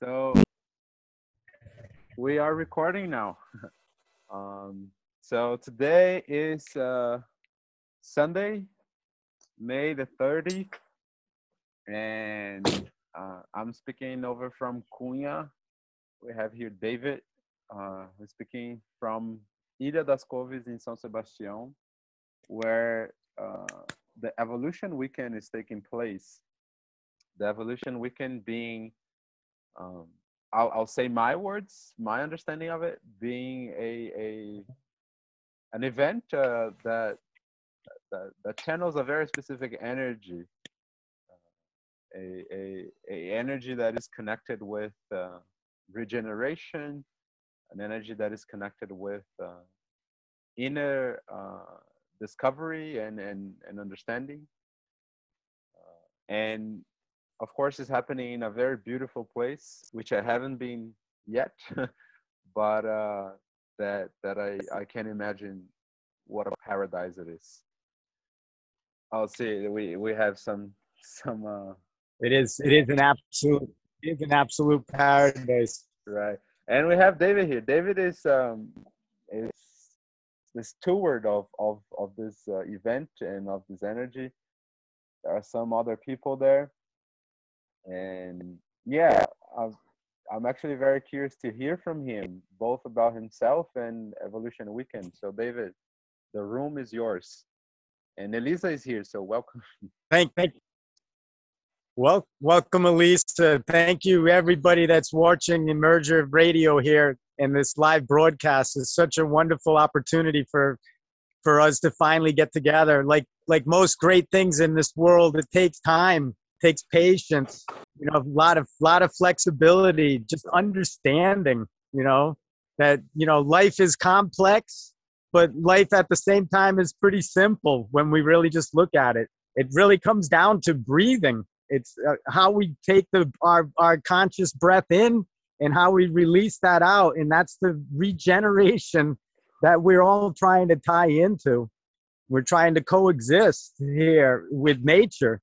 So we are recording now. um, so today is uh, Sunday, May the 30th, and uh, I'm speaking over from Cunha. We have here David, uh, who's speaking from Ilha das Couves in São Sebastião, where uh, the evolution weekend is taking place. The evolution weekend being um, I'll, I'll say my words, my understanding of it being a, a an event uh, that, that that channels a very specific energy, uh, a, a, a energy that is connected with uh, regeneration, an energy that is connected with uh, inner uh, discovery and, and, and understanding. Uh, and of course, it's happening in a very beautiful place, which I haven't been yet, but uh, that that I I can imagine what a paradise it is. I'll see. We we have some some. Uh, it is it is an absolute it is an absolute paradise. Right, and we have David here. David is um is the steward of of of this uh, event and of this energy. There are some other people there and yeah I'm, I'm actually very curious to hear from him both about himself and evolution weekend. So david the room is yours. And elisa is here so welcome. Thank thank well welcome elisa. Thank you everybody that's watching emerger radio here and this live broadcast. Is such a wonderful opportunity for for us to finally get together. Like like most great things in this world it takes time takes patience you know a lot of lot of flexibility just understanding you know that you know life is complex but life at the same time is pretty simple when we really just look at it. It really comes down to breathing. It's uh, how we take the our, our conscious breath in and how we release that out and that's the regeneration that we're all trying to tie into. We're trying to coexist here with nature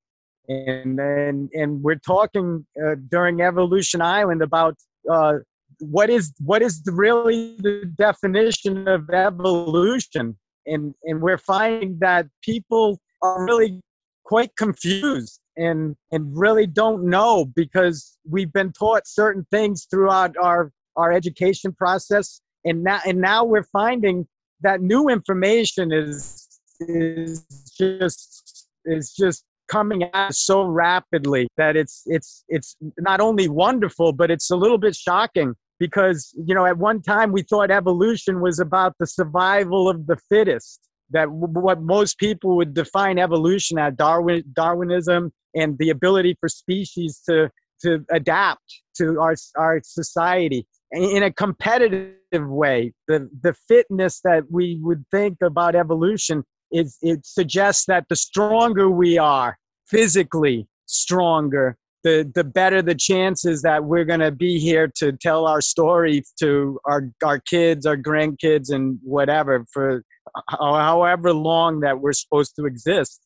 and and and we're talking uh, during Evolution Island about uh, what is what is the, really the definition of evolution, and and we're finding that people are really quite confused and and really don't know because we've been taught certain things throughout our our education process, and now and now we're finding that new information is is just is just coming out so rapidly that it's it's it's not only wonderful but it's a little bit shocking because you know at one time we thought evolution was about the survival of the fittest that w- what most people would define evolution as Darwin Darwinism and the ability for species to to adapt to our our society. In a competitive way the the fitness that we would think about evolution it, it suggests that the stronger we are physically stronger, the, the better the chances that we're going to be here to tell our story to our, our kids, our grandkids, and whatever for however long that we're supposed to exist.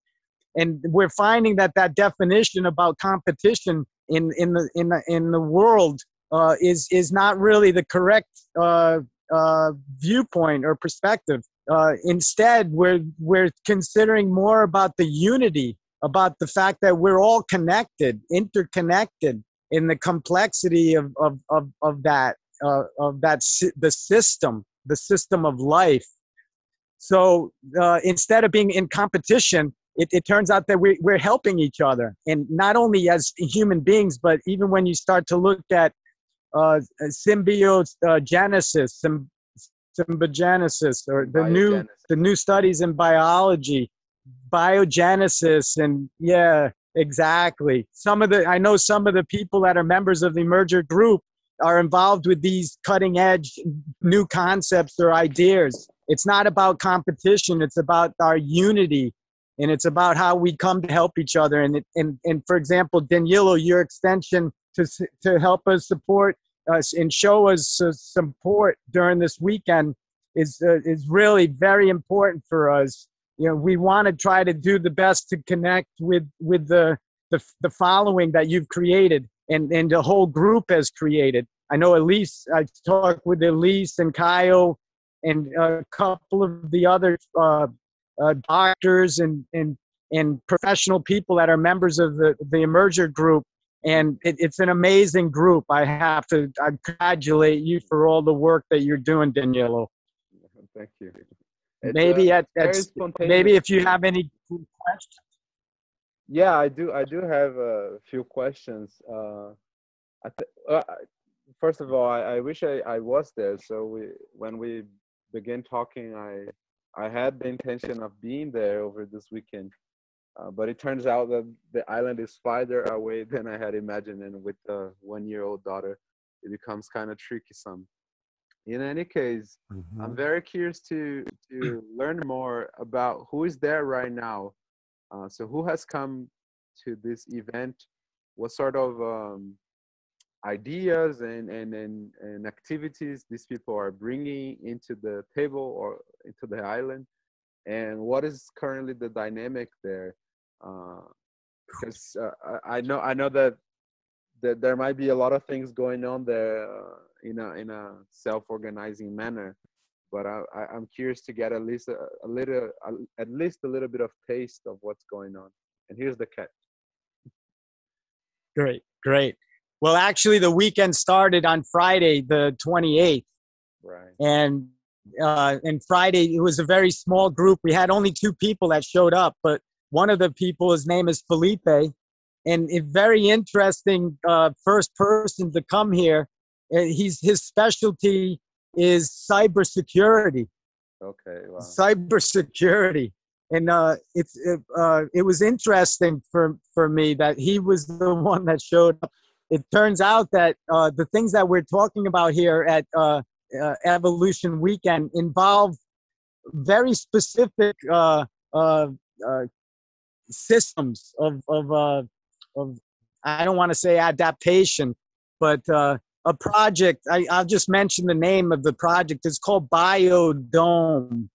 And we're finding that that definition about competition in, in, the, in, the, in the world uh, is, is not really the correct uh, uh, viewpoint or perspective. Uh, instead, we're, we're considering more about the unity, about the fact that we're all connected, interconnected in the complexity of, of, of, of that, uh, of that, the system, the system of life. So uh, instead of being in competition, it, it turns out that we, we're helping each other. And not only as human beings, but even when you start to look at uh, symbiogenesis, symbiogenesis, or the new the new studies in biology, biogenesis, and yeah, exactly. Some of the I know some of the people that are members of the merger group are involved with these cutting edge new concepts or ideas. It's not about competition. It's about our unity and it's about how we come to help each other. And, and, and for example, Danilo, your extension to, to help us support us and show us uh, support during this weekend is uh, is really very important for us. You know, we want to try to do the best to connect with with the the, the following that you've created and and the whole group has created. I know Elise. I talked with Elise and Kyle and a couple of the other uh, uh, doctors and and and professional people that are members of the the Emerger group. And it, it's an amazing group. I have to I congratulate you for all the work that you're doing, Danilo. Thank you. It's, maybe uh, at, at maybe if you have any questions. Yeah, I do. I do have a few questions. Uh, I th- uh, first of all, I, I wish I, I was there. So we, when we began talking, I I had the intention of being there over this weekend, uh, but it turns out that the island is farther away than I had imagined, and with a one-year-old daughter, it becomes kind of tricky. Some. In any case, mm-hmm. I'm very curious to to learn more about who is there right now. Uh, so, who has come to this event? What sort of um, ideas and, and, and, and activities these people are bringing into the table or into the island and what is currently the dynamic there because uh, I know I know that that there might be a lot of things going on there uh, in a in a self-organizing manner but I, I am curious to get at least a, a little a, at least a little bit of taste of what's going on and here's the cat great great well, actually, the weekend started on Friday, the 28th. Right. And uh, and Friday it was a very small group. We had only two people that showed up, but one of the people, his name is Felipe, and a very interesting uh, first person to come here. Uh, he's his specialty is cybersecurity. Okay. Wow. Cybersecurity, and uh, it's it, uh, it was interesting for for me that he was the one that showed up it turns out that uh, the things that we're talking about here at uh, uh, Evolution Weekend involve very specific uh, uh, uh, systems of of uh, of I don't want to say adaptation, but uh, a project. I, I'll just mention the name of the project. It's called Biodome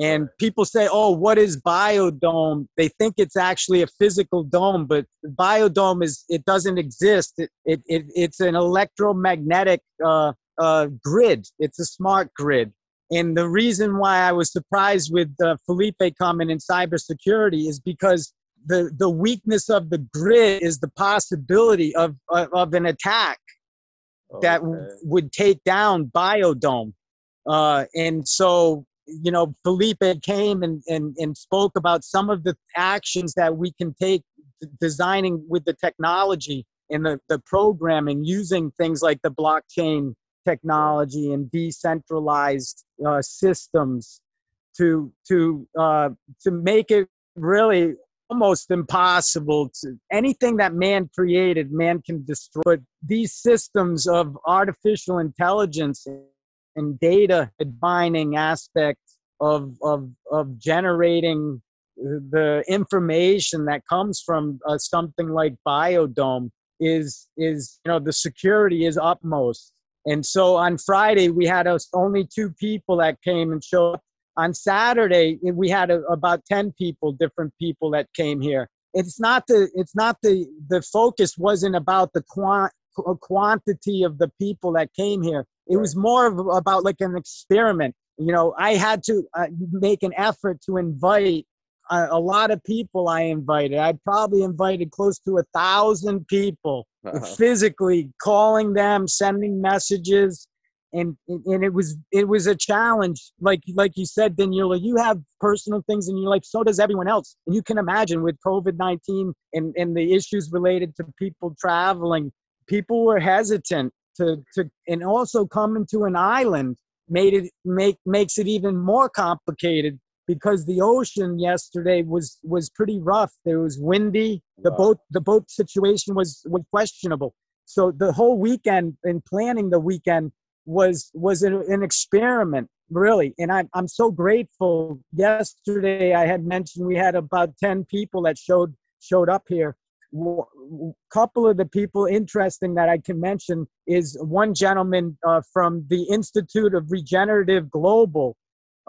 and people say, oh, what is biodome? They think it's actually a physical dome, but biodome is, it doesn't exist. It, it, it it's an electromagnetic uh, uh, grid. It's a smart grid. And the reason why I was surprised with uh, Felipe coming in cybersecurity is because the, the weakness of the grid is the possibility of, of, of an attack okay. that w- would take down biodome. Uh, and so you know, Felipe came and, and, and spoke about some of the actions that we can take designing with the technology and the, the programming using things like the blockchain technology and decentralized uh, systems to to uh, to make it really almost impossible to anything that man created man can destroy. These systems of artificial intelligence and data mining aspect of, of, of generating the information that comes from uh, something like biodome is is you know the security is utmost and so on friday we had us only two people that came and showed up. On saturday we had a, about 10 people different people that came here. It's not the it's not the the focus wasn't about the quant, quantity of the people that came here. It was more of about like an experiment. You know, I had to uh, make an effort to invite a, a, lot of people. I invited. I probably invited close to a thousand people, uh-huh. physically calling them, sending messages, and and it was it was a challenge. Like like you said, Danilo, you have personal things in your life. So does everyone else. And you can imagine with COVID nineteen and and the issues related to people traveling, people were hesitant to to and also coming to an island made it make makes it even more complicated because the ocean yesterday was was pretty rough. There was windy. The wow. boat the boat situation was was questionable. So the whole weekend in planning the weekend was was an, an experiment really and I'm, I'm so grateful yesterday i had mentioned we had about 10 people that showed showed up here a couple of the people interesting that I can mention is one gentleman uh, from the Institute of Regenerative Global,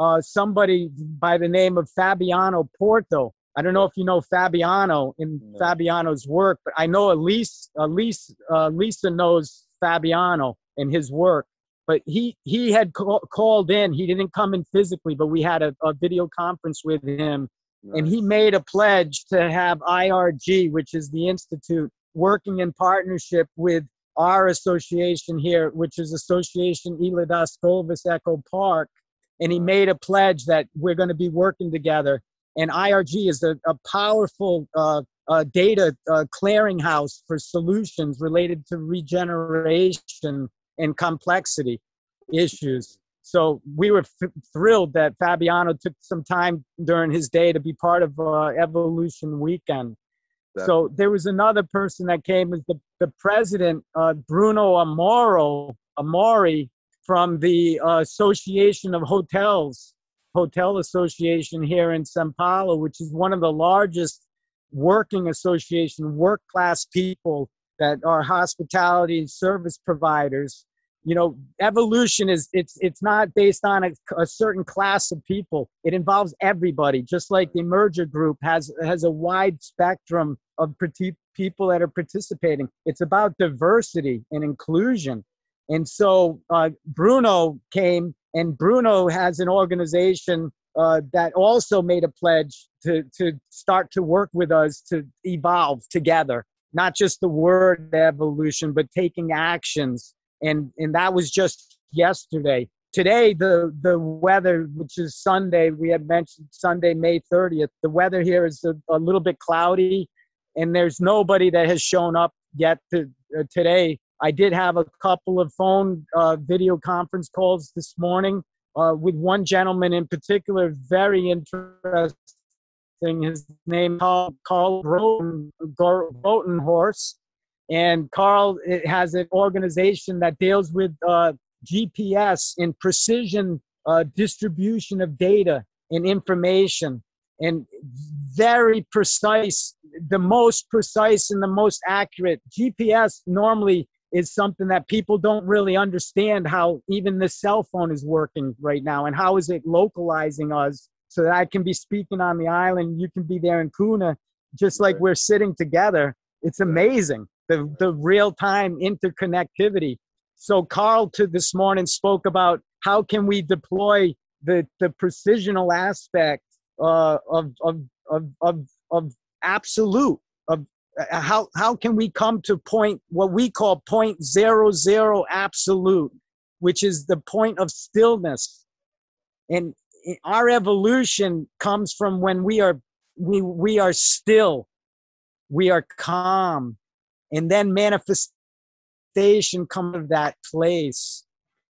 uh, somebody by the name of Fabiano Porto. I don't know if you know Fabiano in No. Fabiano's work, but I know Elise, Elise, uh, Lisa knows Fabiano and his work. But he he had call, called in. He didn't come in physically, but we had a, a video conference with him, and he made a pledge to have IRG, which is the institute, working in partnership with our association here, which is Association Ilha das Couves Echo Park. And he made a pledge that we're going to be working together. And IRG is a, a powerful uh, uh, data uh, clearinghouse for solutions related to regeneration and complexity issues. So we were f- thrilled that Fabiano took some time during his day to be part of uh, Evolution Weekend. So there was another person that came was the, the president, uh, Bruno Amoro, Amori from the uh, Association of Hotels, Hotel Association here in Sao Paulo, which is one of the largest working association, work class people that are hospitality service providers. You know, evolution is it's it's not based on a, a certain class of people. It involves everybody, just like the Emerger Group has has a wide spectrum of people that are participating. It's about diversity and inclusion. And so uh, Bruno came, and Bruno has an organization uh, that also made a pledge to, to start to work with us to evolve together, not just the word evolution, but taking actions. And, and that was just yesterday. Today, the, the weather, which is Sunday, we had mentioned Sunday, May 30th, the weather here is a, a little bit cloudy, and there's nobody that has shown up yet to, uh, today. I did have a couple of phone uh, video conference calls this morning uh, with one gentleman in particular, very interesting. His name Carl, Carl Roten, Rotenhorse, and Carl has an organization that deals with uh, GPS and precision uh, distribution of data and information, and very precise, the most precise and the most accurate. GPS normally is something that people don't really understand how even the cell phone is working right now and how is it localizing us so that I can be speaking on the island, you can be there in Cunha, just like we're sitting together. It's amazing the the real time interconnectivity. So Carl to this morning spoke about how can we deploy the the precisional aspect uh, of, of of of of absolute of Uh, uh, how how can we come to point what we call point zero zero absolute, which is the point of stillness, and eh, our evolution comes from when we are we we are still, we are calm, and then manifestation comes of that place,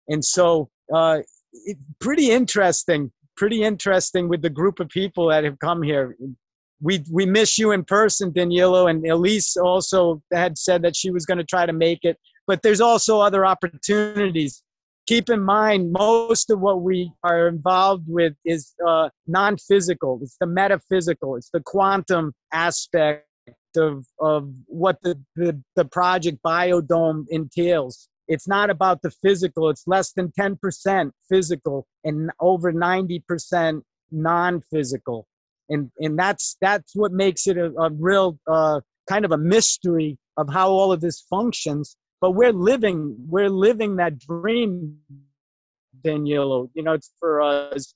and so uh, it, pretty interesting, pretty interesting with the group of people that have come here we we miss you in person, Danilo, and Elise also had said that she was going to try to make it. But there's also other opportunities. Keep in mind, most of what we are involved with is uh, non-physical. It's the metaphysical. It's the quantum aspect of of what the the, the project Biodome entails. It's not about the physical. It's less than 10% physical and over 90% non-physical and and that's that's what makes it a, a real uh, kind of a mystery of how all of this functions. But we're living we're living that dream, Danilo. You know, it's for us.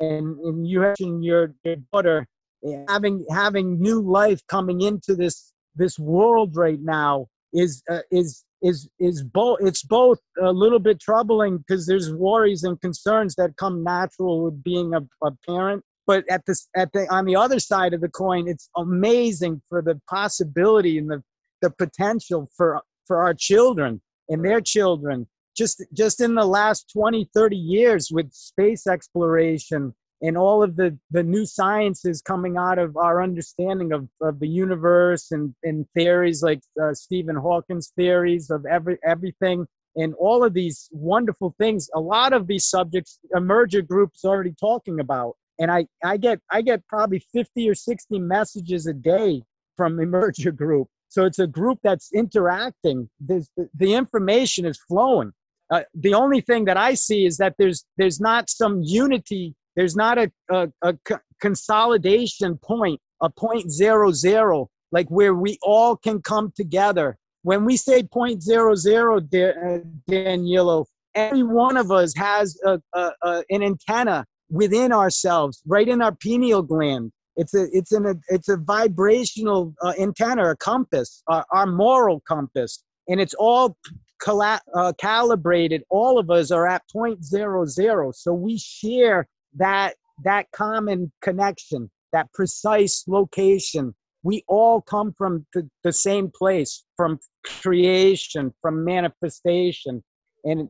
And, and you mentioned your, your daughter eh, having having new life coming into this this world right now is uh, is is is both it's both a little bit troubling because there's worries and concerns that come natural with being a, a parent but at this at the on the other side of the coin it's amazing for the possibility and the the potential for for our children and their children. Just just in the last 20 30 years with space exploration and all of the the new sciences coming out of our understanding of, of the universe and and theories like uh, stephen hawking's theories of every everything and all of these wonderful things a lot of these subjects emerger groups already talking about and I, I get I get probably 50 or 60 messages a day from Emerger Group. So it's a group that's interacting. There's, the, information is flowing. Uh, the only thing that I see is that there's there's not some unity There's not a, a, a consolidation point, a point zero zero, like where we all can come together. When we say point zero zero, uh, Danilo, every one of us has a, a, a, an antenna within ourselves, right in our pineal gland. It's a it's an it's a vibrational uh, antenna, a compass, uh, our moral compass, and it's all cala- uh, calibrated. All of us are at point zero zero, so we share that that common connection, that precise location. We all come from the, the same place, from creation, from manifestation, and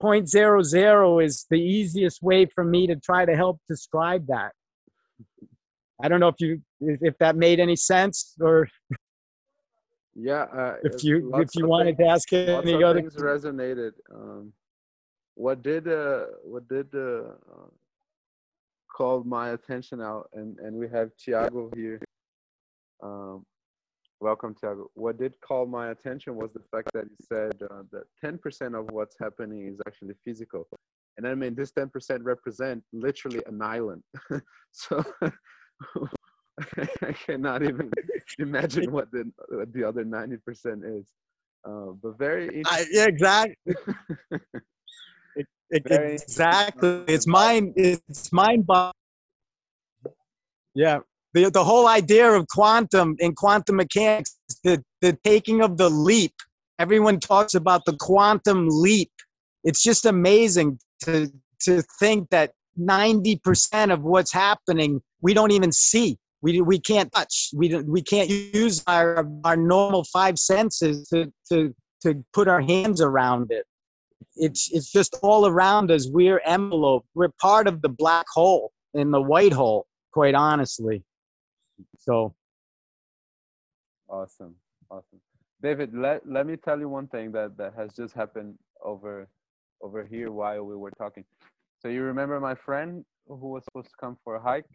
uh, point zero zero is the easiest way for me to try to help describe that. I don't know if you if that made any sense or yeah uh, if you if you wanted things, to ask any other things resonated um, what did uh what did uh, uh, called my attention out and and we have Tiago here um, welcome Tiago what did call my attention was the fact that you said uh, that 10% of what's happening is actually physical and I mean this 10% represent literally an island so I cannot even imagine what the what the other ninety percent is. Uh, but very I, yeah, exactly. it, it, exactly. It's mind. It's mind boggling. Yeah. The, the whole idea of quantum in quantum mechanics, the, the taking of the leap. Everyone talks about the quantum leap. It's just amazing to to think that 90% of what's happening we don't even see. We, we can't touch. We, we can't use our, our normal five senses to, to, to put our hands around it. It's, it's just all around us. We're envelope we're part of the black hole in the white hole quite honestly so awesome awesome david let, let me tell you one thing that, that has just happened over over here while we were talking so you remember my friend who was supposed to come for a hike?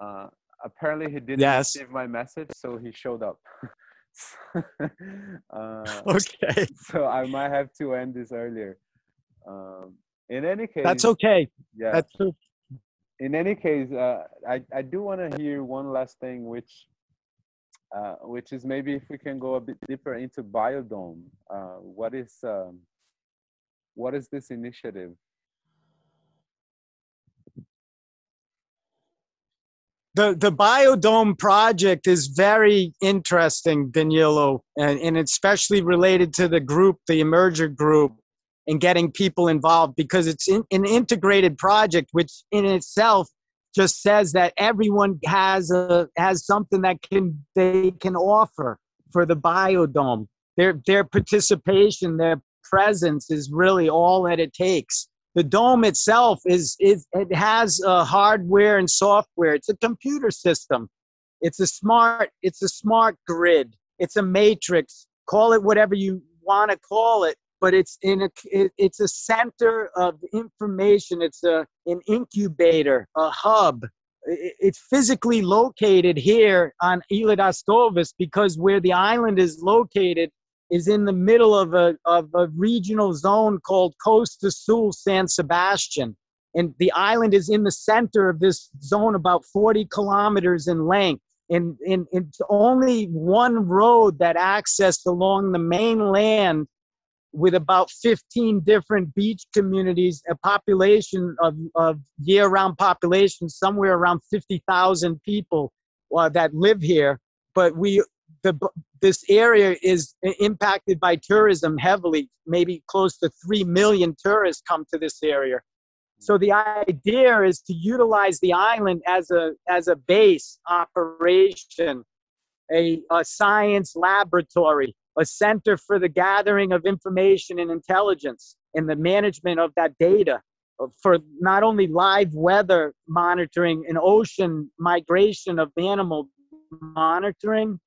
Uh, apparently he didn't yes. receive my message, so he showed up. uh, okay. So I might have to end this earlier. Um, in any case, that's okay. Yeah. That's. In any case, uh, I I do want to hear one last thing, which uh, which is maybe if we can go a bit deeper into Biodome. Uh, what is um, what is this initiative? the the biodome project is very interesting danilo and, and especially related to the group the emerger group and getting people involved because it's in, an integrated project which in itself just says that everyone has a has something that can they can offer for the biodome. Their their participation their presence is really all that it takes. The dome itself is, is it has uh, hardware and software. It's a computer system. It's a smart it's a smart grid. It's a matrix. Call it whatever you want to call it but it's in a it's a center of information it's a an incubator a hub it's physically located here on Ilha das Couves because where the island is located is in the middle of a, of a regional zone called Costa Sul San Sebastian. And the island is in the center of this zone, about 40 kilometers in length. And, and it's only one road that accessed along the mainland with about 15 different beach communities, a population of, of year round population, somewhere around 50,000 people uh, that live here. But we the this area is impacted by tourism heavily. Maybe close to three million tourists come to this area. So the idea is to utilize the island as a as a base operation, a, a science laboratory, a center for the gathering of information and intelligence and the management of that data for not only live weather monitoring and ocean migration of animal monitoring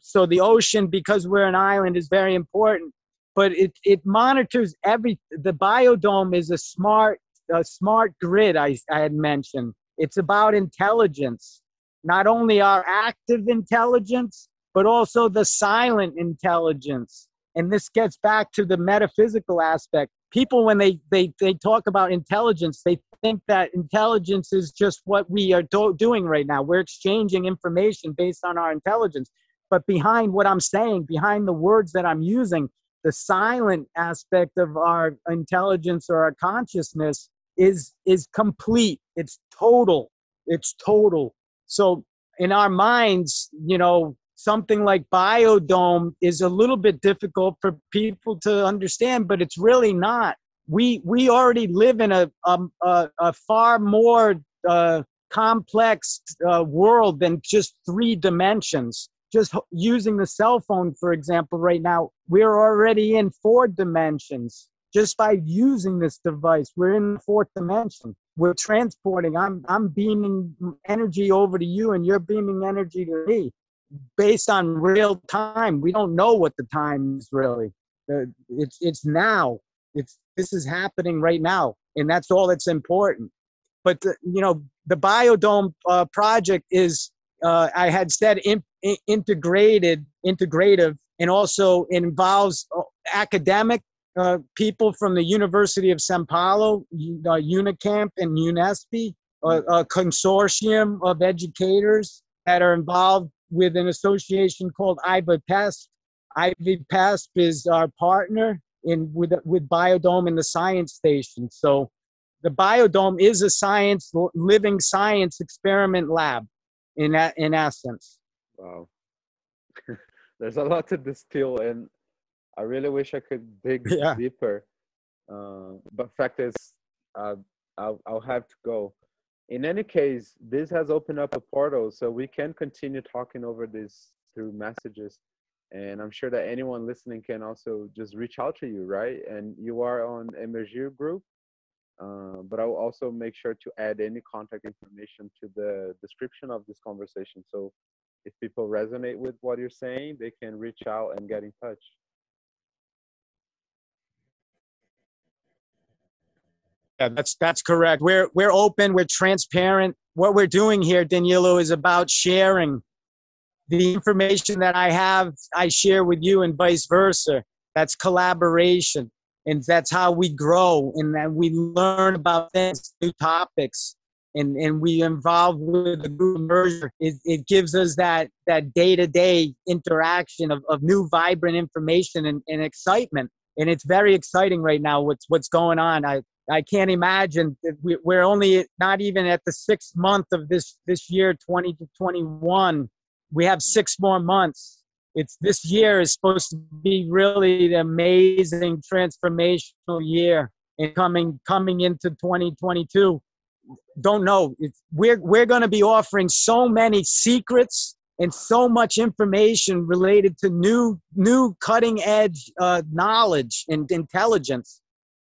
so the ocean, because we're an island, is very important. But it it monitors every. The biodome is a smart a smart grid. I I had mentioned. It's about intelligence, not only our active intelligence, but also the silent intelligence. And this gets back to the metaphysical aspect. people when they they they talk about intelligence, they think that intelligence is just what we are do- doing right now. We're exchanging information based on our intelligence. But behind what I'm saying, behind the words that I'm using, the silent aspect of our intelligence or our consciousness is is complete. It's total. It's total. So in our minds, you know, something like biodome is a little bit difficult for people to understand, but it's really not. We we already live in a um, a, a far more uh, complex uh, world than just three dimensions. Just using the cell phone, for example, right now, we're already in four dimensions. Just by using this device, we're in the fourth dimension. We're transporting. I'm I'm beaming energy over to you, and you're beaming energy to me based on real time. We don't know what the time is really. Uh, it's it's now. It's this is happening right now, and that's all that's important. But the, you know, the biodome uh, project is, uh, I had said, in, in, integrated, integrative, and also involves uh, academic uh, people from the University of Sao Paulo, uh, Unicamp, and UNESCO, a consortium of educators that are involved with an association called IVAPESP. IVAPESP is our partner in with with Biodome and the Science Station. So the Biodome is a science living science experiment lab in in essence. Wow. There's a lot to distill and I really wish I could dig yeah. deeper. Uh, but fact is, uh, I'll, I'll have to go in any case, this has opened up a portal so we can continue talking over this through messages. And I'm sure that anyone listening can also just reach out to you, right? And you are on Emerger group, uh, but I'll also make sure to add any contact information to the description of this conversation. So if people resonate with what you're saying, they can reach out and get in touch. Yeah, that's that's correct. We're we're open. We're transparent. What we're doing here, Danilo, is about sharing the information that I have. I share with you, and vice versa. That's collaboration, and that's how we grow, and that we learn about things, new topics, and and we involve with the group merger. It, it gives us that that day to day interaction of, of new, vibrant information and, and excitement and it's very exciting right now what's what's going on i I can't imagine we're only not even at the sixth month of this this year, 20 to 21. We have six more months. It's this year is supposed to be really the amazing transformational year, and coming coming into 2022. Don't know. It's, we're we're going to be offering so many secrets and so much information related to new new cutting edge uh, knowledge and intelligence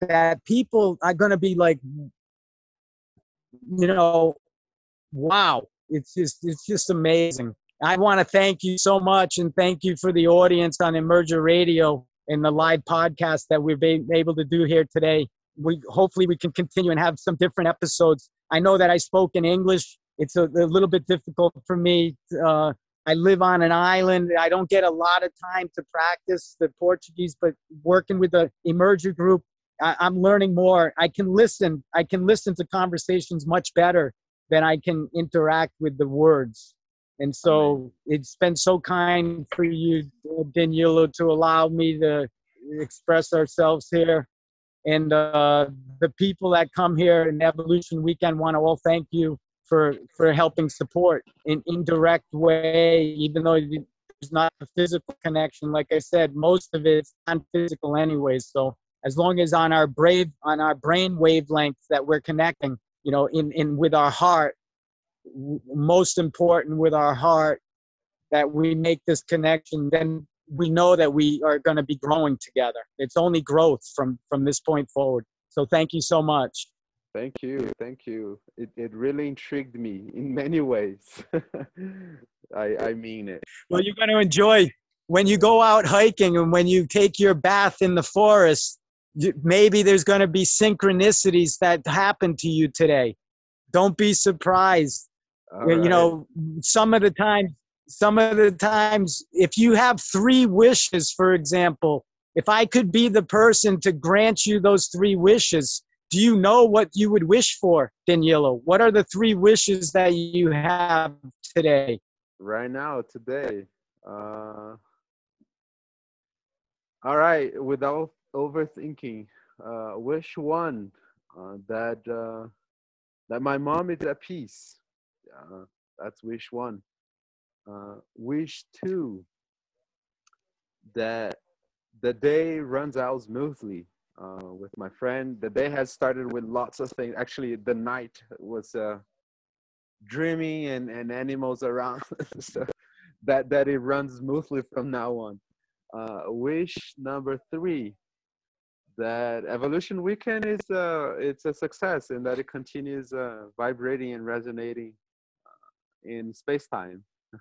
that people are going to be like, you know, wow, it's just it's just amazing. I want to thank you so much and thank you for the audience on Emerger Radio and the live podcast that we've been able to do here today. We hopefully we can continue and have some different episodes. I know that I spoke in English. It's a, a little bit difficult for me. Uh, I live on an island. I don't get a lot of time to practice the Portuguese, but working with the Emerger group, I, I'm learning more. I can listen. I can listen to conversations much better than I can interact with the words. And so it's been so kind for you, Danilo, to allow me to express ourselves here. And uh, the people that come here in Evolution Weekend want to all thank you for, for helping support in indirect way, even though there's not a physical connection. Like I said, most of it's non-physical anyways. So as long as on our brave on our brain wavelengths that we're connecting you know in in with our heart most important with our heart that we make this connection then we know that we are going to be growing together. It's only growth from from this point forward. So thank you so much. Thank you thank you. It, it really intrigued me in many ways. I i mean it. Well you're going to enjoy when you go out hiking and when you take your bath in the forest maybe there's going to be synchronicities that happen to you today don't be surprised All you know some of the times some of the times if you have three wishes for example if I could be the person to grant you those three wishes, do you know what you would wish for, Danilo? What are the three wishes that you have today? Right now, today. Uh, all right, without overthinking, uh, wish one uh, that uh, that my mom is at peace. Uh, that's wish one. Uh, wish two that the day runs out smoothly uh, with my friend. The day has started with lots of things. Actually, the night was dreamy and, and animals around. so that, that it runs smoothly from now on. Wish number three, that Evolution Weekend is uh, it's a success and that it continues uh, vibrating and resonating uh, in space time.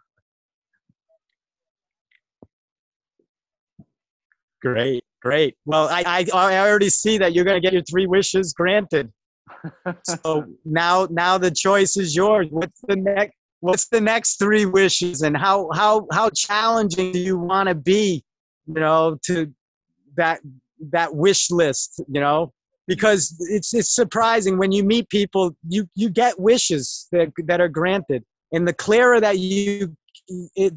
Great, great. Well, I, I, I already see that you're going to get your three wishes granted. so now, now the choice is yours. What's the next? What's the next three wishes, and how how how challenging do you want to be? You know, to that that wish list. You know, because it's it's surprising when you meet people, you you get wishes that that are granted, and the clearer that you, it,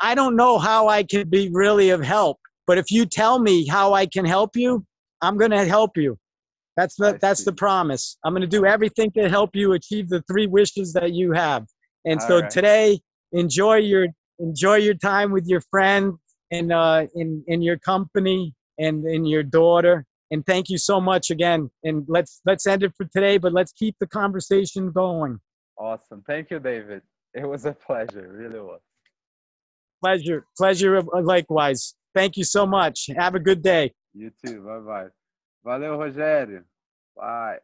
I don't know how I can be really of help but if you tell me how I can help you, I'm going to help you. That's the that's the promise. I'm going to do everything to help you achieve the three wishes that you have. And All so right. today, enjoy your enjoy your time with your friend and uh, in in your company and and your daughter. And thank you so much again. And let's let's end it for today, but let's keep the conversation going. Awesome. Thank you, David. It was a pleasure. Really was. Pleasure. Pleasure uh, likewise. Thank you so much. Have a good day. You too. Bye bye. Valeu, Rogério. Bye.